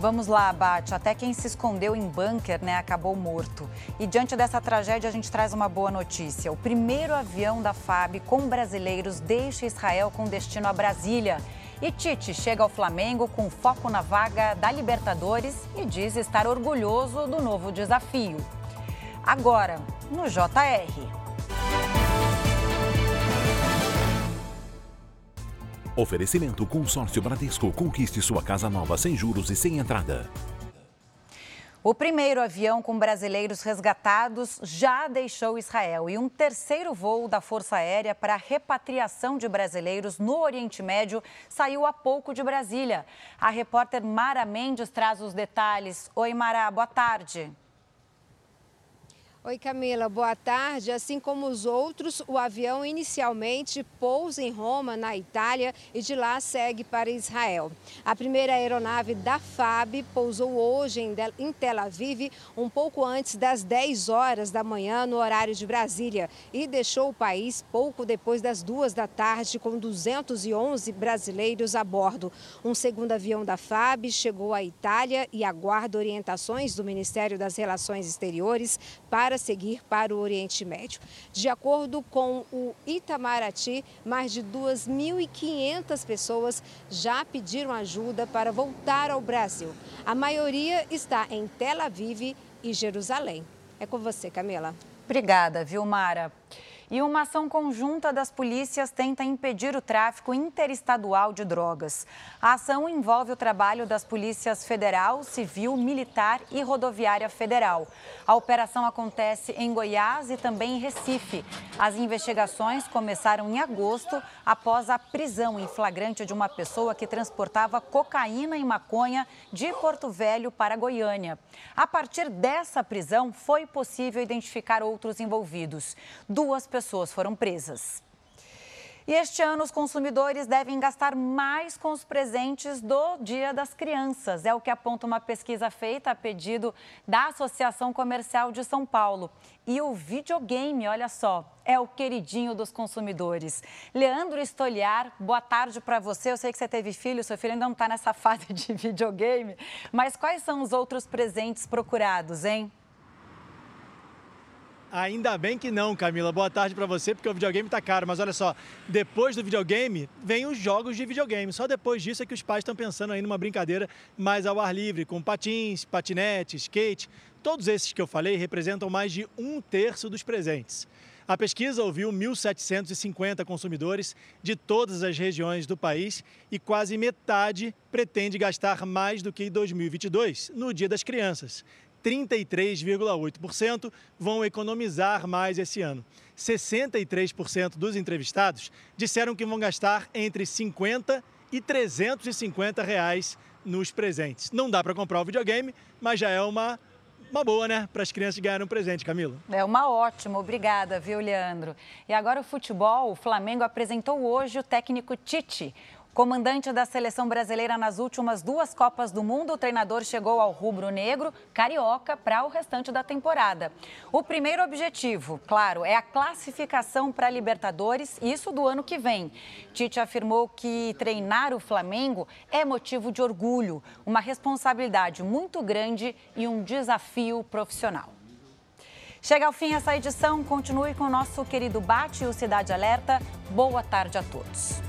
Vamos lá, Bate. Até quem se escondeu em bunker, né, acabou morto. E diante dessa tragédia, a gente traz uma boa notícia. O primeiro avião da FAB com brasileiros deixa Israel com destino a Brasília. E Tite chega ao Flamengo com foco na vaga da Libertadores e diz estar orgulhoso do novo desafio. Agora, no JR. Oferecimento Consórcio Bradesco. Conquiste sua casa nova sem juros e sem entrada. O primeiro avião com brasileiros resgatados já deixou Israel e um terceiro voo da Força Aérea para repatriação de brasileiros no Oriente Médio saiu há pouco de Brasília. A repórter Mara Mendes traz os detalhes. Oi, Mara, boa tarde. Oi Camila, boa tarde. Assim como os outros, o avião inicialmente pousa em Roma, na Itália, e de lá segue para Israel. A primeira aeronave da FAB pousou hoje em Tel Aviv, um pouco antes das 10 horas da manhã, no horário de Brasília, e deixou o país pouco depois das duas da tarde, com 211 brasileiros a bordo. Um segundo avião da FAB chegou à Itália e aguarda orientações do Ministério das Relações Exteriores para seguir para o Oriente Médio. De acordo com o Itamaraty, mais de 2.500 pessoas já pediram ajuda para voltar ao Brasil. A maioria está em Tel Aviv e Jerusalém. É com você, Camila. Obrigada, Vilmara. E uma ação conjunta das polícias tenta impedir o tráfico interestadual de drogas. A ação envolve o trabalho das polícias federal, civil, militar e rodoviária federal. A operação acontece em Goiás e também em Recife. As investigações começaram em agosto, após a prisão em flagrante de uma pessoa que transportava cocaína e maconha de Porto Velho para Goiânia. A partir dessa prisão, foi possível identificar outros envolvidos. Duas pessoas pessoas foram presas. E este ano os consumidores devem gastar mais com os presentes do Dia das Crianças. É o que aponta uma pesquisa feita a pedido da Associação Comercial de São Paulo. E o videogame, olha só, é o queridinho dos consumidores. Leandro Estoliar, boa tarde para você. Eu sei que você teve filho, seu filho ainda não está nessa fase de videogame. Mas quais são os outros presentes procurados, hein? Ainda bem que não, Camila. Boa tarde para você, porque o videogame tá caro. Mas olha só, depois do videogame, vem os jogos de videogame. Só depois disso é que os pais estão pensando aí numa brincadeira mais ao ar livre, com patins, patinete, skate. Todos esses que eu falei representam mais de um terço dos presentes. A pesquisa ouviu 1.750 consumidores de todas as regiões do país e quase metade pretende gastar mais do que em 2022, no Dia das Crianças. 33,8% vão economizar mais esse ano. 63% dos entrevistados disseram que vão gastar entre 50 e 350 reais nos presentes. Não dá para comprar o videogame, mas já é uma uma boa, né? Para as crianças ganharem um presente, Camila. É uma ótima, obrigada, viu, Leandro? E agora o futebol, o Flamengo apresentou hoje o técnico Tite. Comandante da seleção brasileira nas últimas duas Copas do Mundo, o treinador chegou ao rubro-negro carioca para o restante da temporada. O primeiro objetivo, claro, é a classificação para a Libertadores, isso do ano que vem. Tite afirmou que treinar o Flamengo é motivo de orgulho, uma responsabilidade muito grande e um desafio profissional. Chega ao fim essa edição. Continue com o nosso querido Bate e o Cidade Alerta. Boa tarde a todos.